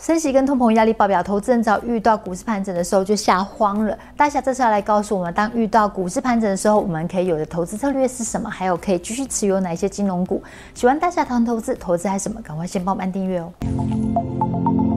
升息跟通膨压力爆表，投资人只要遇到股市盘整的时候就吓慌了。大侠这次要来告诉我们，当遇到股市盘整的时候，我们可以有的投资策略是什么？还有可以继续持有哪些金融股？喜欢大侠谈投资，投资还是什么？赶快先帮我们按订阅哦。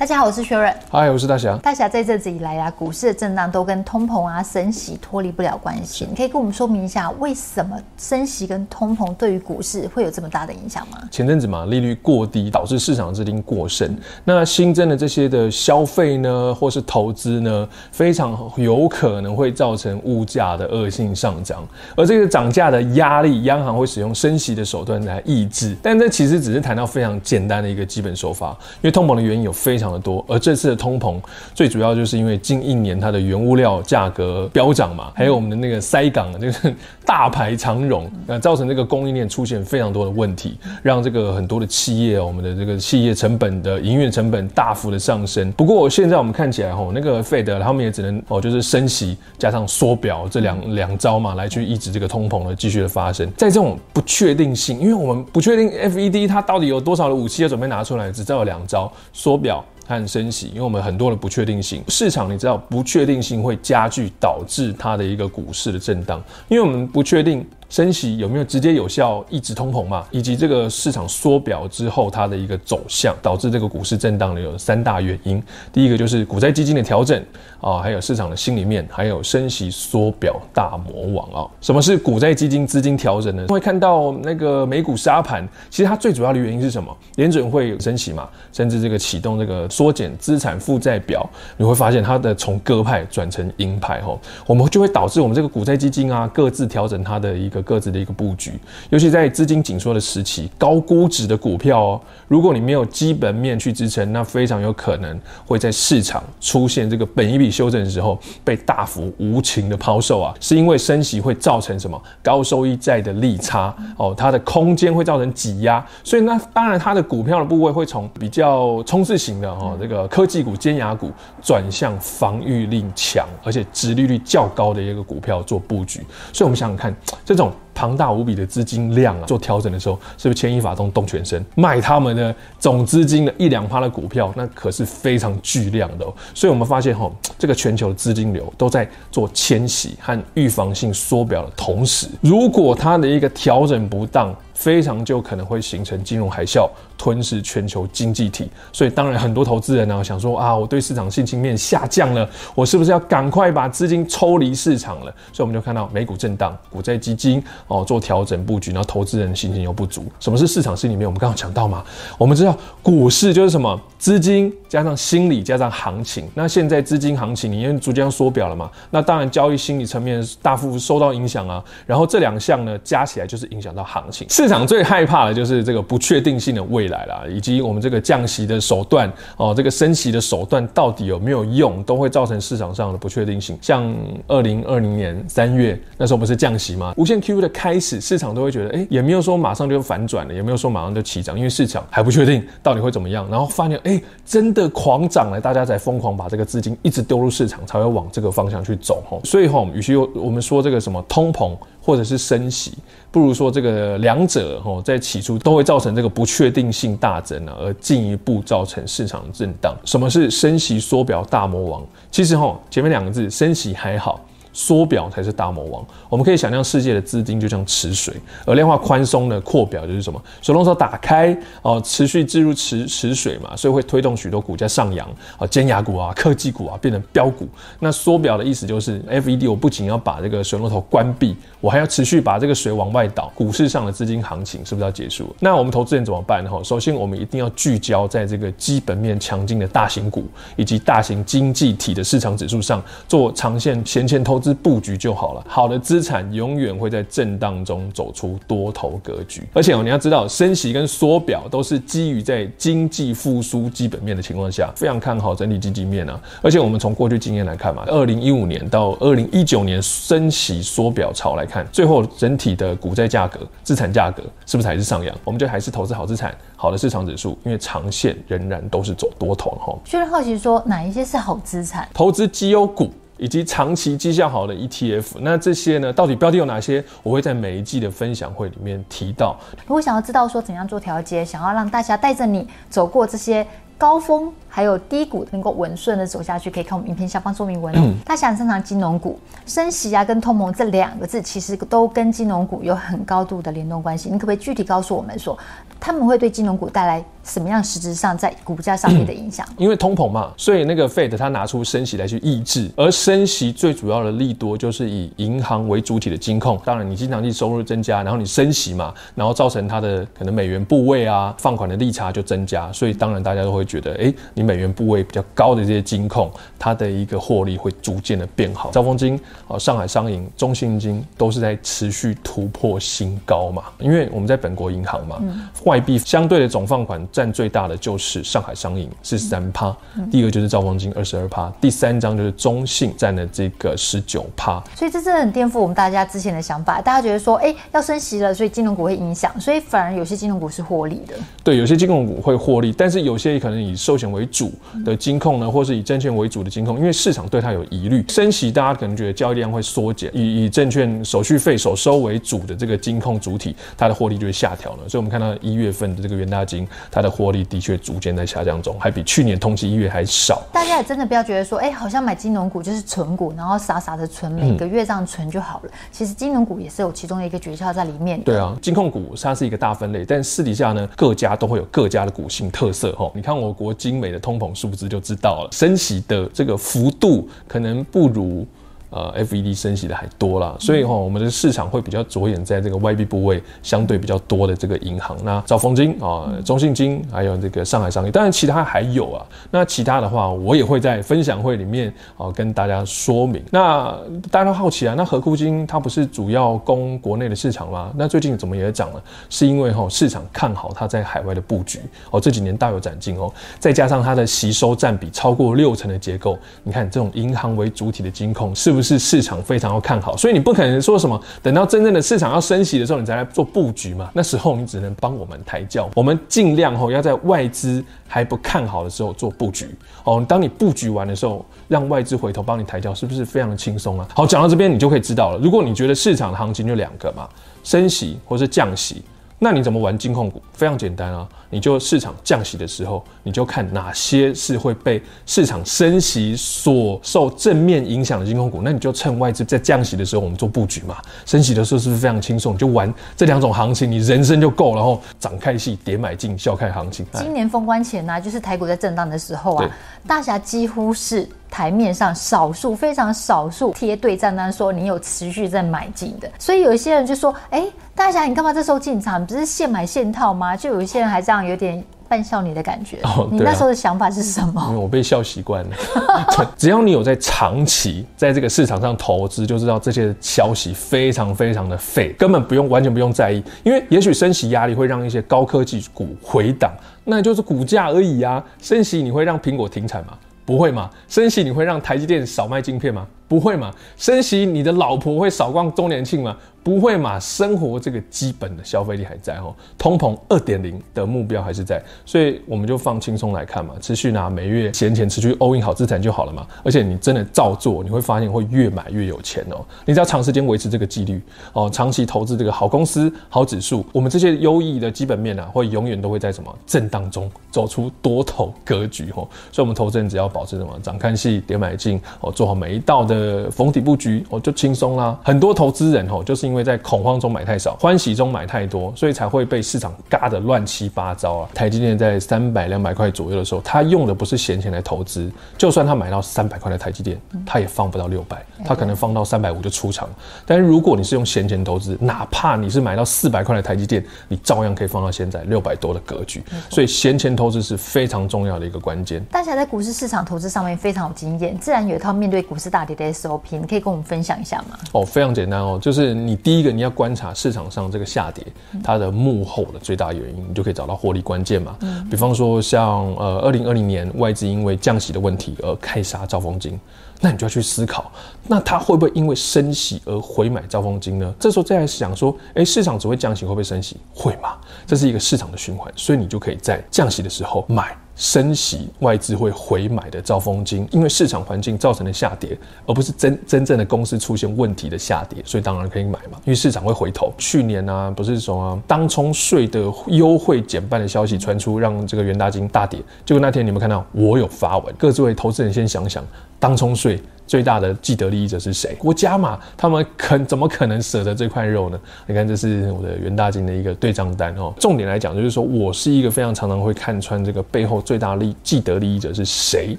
大家好，我是薛润。嗨，我是大侠。大侠在这阵子以来啊，股市的震荡都跟通膨啊、升息脱离不了关系。你可以跟我们说明一下，为什么升息跟通膨对于股市会有这么大的影响吗？前阵子嘛，利率过低导致市场资金过剩，那新增的这些的消费呢，或是投资呢，非常有可能会造成物价的恶性上涨。而这个涨价的压力，央行会使用升息的手段来抑制。但这其实只是谈到非常简单的一个基本手法，因为通膨的原因有非常的多，而这次的通膨最主要就是因为近一年它的原物料价格飙涨嘛，还有我们的那个塞港，就是大排长龙，那造成这个供应链出现非常多的问题，让这个很多的企业，我们的这个企业成本的营运成本大幅的上升。不过现在我们看起来吼，那个费德他们也只能哦，就是升息加上缩表这两两招嘛，来去抑制这个通膨的继续的发生。在这种不确定性，因为我们不确定 FED 它到底有多少的武器要准备拿出来，只知道有两招缩表。看升息，因为我们很多的不确定性，市场你知道不确定性会加剧，导致它的一个股市的震荡，因为我们不确定。升息有没有直接有效抑制通膨嘛？以及这个市场缩表之后它的一个走向，导致这个股市震荡的有三大原因。第一个就是股债基金的调整啊，还有市场的心里面，还有升息缩表大魔王啊。什么是股债基金资金调整呢？会看到那个美股沙盘，其实它最主要的原因是什么？联准会升息嘛，甚至这个启动这个缩减资产负债表，你会发现它的从鸽派转成鹰派吼，我们就会导致我们这个股债基金啊各自调整它的一个。各自的一个布局，尤其在资金紧缩的时期，高估值的股票哦，如果你没有基本面去支撑，那非常有可能会在市场出现这个本一笔修正的时候被大幅无情的抛售啊，是因为升息会造成什么？高收益债的利差哦，它的空间会造成挤压，所以那当然它的股票的部位会从比较冲刺型的哦，这个科技股、尖牙股转向防御力强而且殖利率较高的一个股票做布局，所以我们想想看这种。庞大无比的资金量啊，做调整的时候，是不是牵一发动动全身，卖他们的总资金的一两趴的股票，那可是非常巨量的哦。所以我们发现哈，这个全球的资金流都在做迁徙和预防性缩表的同时，如果它的一个调整不当，非常就可能会形成金融海啸，吞噬全球经济体。所以当然很多投资人呢想说啊，我对市场信心面下降了，我是不是要赶快把资金抽离市场了？所以我们就看到美股震荡，股债基金哦做调整布局，然后投资人信心又不足。什么是市场心里面？我们刚刚讲到嘛，我们知道股市就是什么资金加上心理加上行情。那现在资金行情你因为逐渐缩表了嘛，那当然交易心理层面大幅受到影响啊。然后这两项呢加起来就是影响到行情。市场最害怕的就是这个不确定性的未来啦，以及我们这个降息的手段哦，这个升息的手段到底有没有用，都会造成市场上的不确定性。像二零二零年三月那时候不是降息吗？无限 QE 的开始，市场都会觉得，哎，也没有说马上就反转了，也没有说马上就起涨，因为市场还不确定到底会怎么样。然后发现，哎，真的狂涨了，大家才疯狂把这个资金一直丢入市场，才会往这个方向去走。吼，所以吼，与其我们说这个什么通膨。或者是升息，不如说这个两者哦，在起初都会造成这个不确定性大增啊，而进一步造成市场震荡。什么是升息缩表大魔王？其实哈，前面两个字升息还好。缩表才是大魔王。我们可以想象，世界的资金就像池水，而量化宽松的扩表就是什么？水龙头打开哦，持续置入池池水嘛，所以会推动许多股价上扬啊，尖牙股啊、科技股啊变成飙股。那缩表的意思就是，FED 我不仅要把这个水龙头关闭，我还要持续把这个水往外倒，股市上的资金行情是不是要结束？那我们投资人怎么办呢？首先我们一定要聚焦在这个基本面强劲的大型股以及大型经济体的市场指数上做长线闲钱投资布局就好了。好的资产永远会在震荡中走出多头格局。而且哦，你要知道，升息跟缩表都是基于在经济复苏基本面的情况下，非常看好整体经济面啊。而且我们从过去经验来看嘛，二零一五年到二零一九年升息缩表潮来看，最后整体的股债价格、资产价格是不是还是上扬？我们就还是投资好资产、好的市场指数，因为长线仍然都是走多头哈。虽然好奇说哪一些是好资产？投资绩优股。以及长期绩效好的 ETF。那这些呢，到底标的有哪些？我会在每一季的分享会里面提到。如果想要知道说怎样做调节，想要让大家带着你走过这些高峰。还有低谷能够稳顺的走下去，可以看我们影片下方说明文。嗯，大侠很擅长金融股，升息啊跟通膨这两个字，其实都跟金融股有很高度的联动关系。你可不可以具体告诉我们说，他们会对金融股带来什么样实质上在股价上面的影响？因为通膨嘛，所以那个 Fed 它拿出升息来去抑制，而升息最主要的利多就是以银行为主体的金控。当然，你经常性收入增加，然后你升息嘛，然后造成它的可能美元部位啊放款的利差就增加，所以当然大家都会觉得，哎、欸，你美元部位比较高的这些金控，它的一个获利会逐渐的变好。兆丰金啊、上海商银、中信金都是在持续突破新高嘛。因为我们在本国银行嘛，嗯、外币相对的总放款占最大的就是上海商银是三趴，嗯、第二就是兆丰金二十二趴，第三张就是中信占了这个十九趴。所以这真的很颠覆我们大家之前的想法，大家觉得说，哎、欸，要升息了，所以金融股会影响，所以反而有些金融股是获利的。对，有些金融股会获利，但是有些可能以寿险为主的金。控呢，或是以证券为主的金控，因为市场对它有疑虑，升息大家可能觉得交易量会缩减，以以证券手续费首收为主的这个金控主体，它的获利就会下调了。所以，我们看到一月份的这个元大金，它的获利的确逐渐在下降中，还比去年同期一月还少。大家也真的不要觉得说，哎、欸，好像买金融股就是存股，然后傻傻的存，每个月这样存就好了。嗯、其实金融股也是有其中的一个诀窍在里面。对啊，金控股它是一个大分类，但私底下呢，各家都会有各家的股性特色。哈，你看我国精美的通膨数字就。知道了，升息的这个幅度可能不如。呃，FED 升息的还多啦，所以哈，我们的市场会比较着眼在这个外币部位相对比较多的这个银行，那兆丰金啊、中信金，还有这个上海商业，当然其他还有啊。那其他的话，我也会在分享会里面啊跟大家说明。那大家都好奇啊，那合库金它不是主要供国内的市场吗？那最近怎么也涨了？是因为哈市场看好它在海外的布局哦，这几年大有展进哦，再加上它的吸收占比超过六成的结构，你看这种银行为主体的金控是不是？是市场非常要看好，所以你不可能说什么等到真正的市场要升息的时候，你再来做布局嘛？那时候你只能帮我们抬轿，我们尽量吼要在外资还不看好的时候做布局哦。当你布局完的时候，让外资回头帮你抬轿，是不是非常的轻松啊？好，讲到这边你就可以知道了。如果你觉得市场的行情就两个嘛，升息或是降息。那你怎么玩金控股？非常简单啊，你就市场降息的时候，你就看哪些是会被市场升息所受正面影响的金控股，那你就趁外资在降息的时候，我们做布局嘛。升息的时候是不是非常轻松？你就玩这两种行情，你人生就够。然后涨开戏，跌买进，笑看行情。今年封关前呢、啊，就是台股在震荡的时候啊，大侠几乎是。台面上少数非常少数贴对账单说你有持续在买进的，所以有一些人就说：“哎，大侠，你干嘛这时候进场？不是现买现套吗？”就有一些人还这样有点扮笑你的感觉。哦，你那时候的想法是什么？我被笑习惯了。只要你有在长期在这个市场上投资，就知道这些消息非常非常的废，根本不用完全不用在意。因为也许升息压力会让一些高科技股回档，那就是股价而已啊。升息你会让苹果停产吗？不会嘛？升息你会让台积电少卖晶片吗？不会嘛？升息你的老婆会少逛周年庆吗？不会嘛？生活这个基本的消费力还在哦，通膨二点零的目标还是在，所以我们就放轻松来看嘛，持续拿每月闲钱持续 all in 好资产就好了嘛。而且你真的照做，你会发现会越买越有钱哦。你只要长时间维持这个纪律哦，长期投资这个好公司、好指数，我们这些优异的基本面啊，会永远都会在什么震荡中走出多头格局哦。所以，我们投资人只要保持什么涨看戏、点买进哦，做好每一道的逢底布局哦，就轻松啦。很多投资人哦，就是。因为在恐慌中买太少，欢喜中买太多，所以才会被市场嘎得乱七八糟啊！台积电在三百两百块左右的时候，他用的不是闲钱来投资，就算他买到三百块的台积电，他也放不到六百，他可能放到三百五就出场。但是如果你是用闲钱投资，哪怕你是买到四百块的台积电，你照样可以放到现在六百多的格局。所以闲钱投资是非常重要的一个关键。大家在股市市场投资上面非常有经验，自然有一套面对股市大跌的 SOP，你可以跟我们分享一下吗？哦，非常简单哦，就是你。第一个，你要观察市场上这个下跌，它的幕后的最大原因，你就可以找到获利关键嘛。比方说像呃，二零二零年外资因为降息的问题而开杀兆丰金，那你就要去思考，那它会不会因为升息而回买兆丰金呢？这时候再来想说，哎，市场只会降息，会不会升息？会嘛？这是一个市场的循环，所以你就可以在降息的时候买。升息外资会回买的兆丰金，因为市场环境造成的下跌，而不是真真正的公司出现问题的下跌，所以当然可以买嘛，因为市场会回头。去年呢、不是什么，当冲税的优惠减半的消息传出，让这个元大金大跌。结果那天你们看到我有发文，各位投资人先想想，当冲税。最大的既得利益者是谁？国家嘛，他们肯怎么可能舍得这块肉呢？你看，这是我的袁大金的一个对账单哦。重点来讲，就是说我是一个非常常常会看穿这个背后最大利既得利益者是谁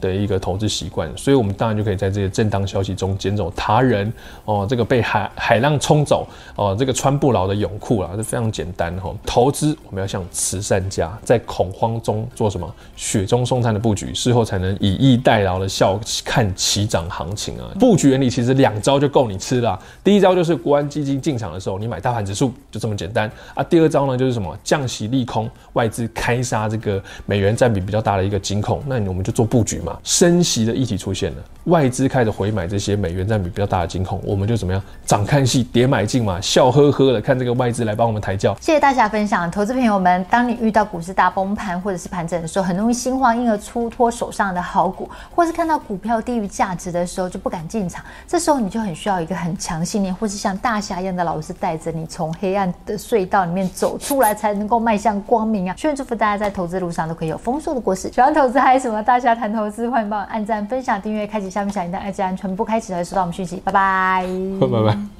的一个投资习惯，所以我们当然就可以在这些震荡消息中捡走他人哦，这个被海海浪冲走哦，这个穿不牢的泳裤啊，这非常简单哈。投资我们要像慈善家，在恐慌中做什么？雪中送炭的布局，事后才能以逸待劳的笑看齐涨行。行情啊，布局原理其实两招就够你吃了。第一招就是国安基金进场的时候，你买大盘指数，就这么简单啊。第二招呢，就是什么降息利空，外资开杀这个美元占比比较大的一个金控，那我们就做布局嘛。升息的议题出现了，外资开始回买这些美元占比比较大的金控，我们就怎么样？涨看戏，跌买进嘛，笑呵呵的看这个外资来帮我们抬轿。谢谢大家分享，投资朋友们，当你遇到股市大崩盘或者是盘整的时候，很容易心慌，因而出脱手上的好股，或是看到股票低于价值的时候。就不敢进场，这时候你就很需要一个很强信念，或是像大侠一样的老师带着你从黑暗的隧道里面走出来，才能够迈向光明啊！希望祝福大家在投资路上都可以有丰硕的果实。喜欢投资还有什么？大侠谈投资，欢迎帮我按赞、分享、订阅、开启下面小铃铛，按赞全部开启才会收到我们讯息。拜拜，拜拜。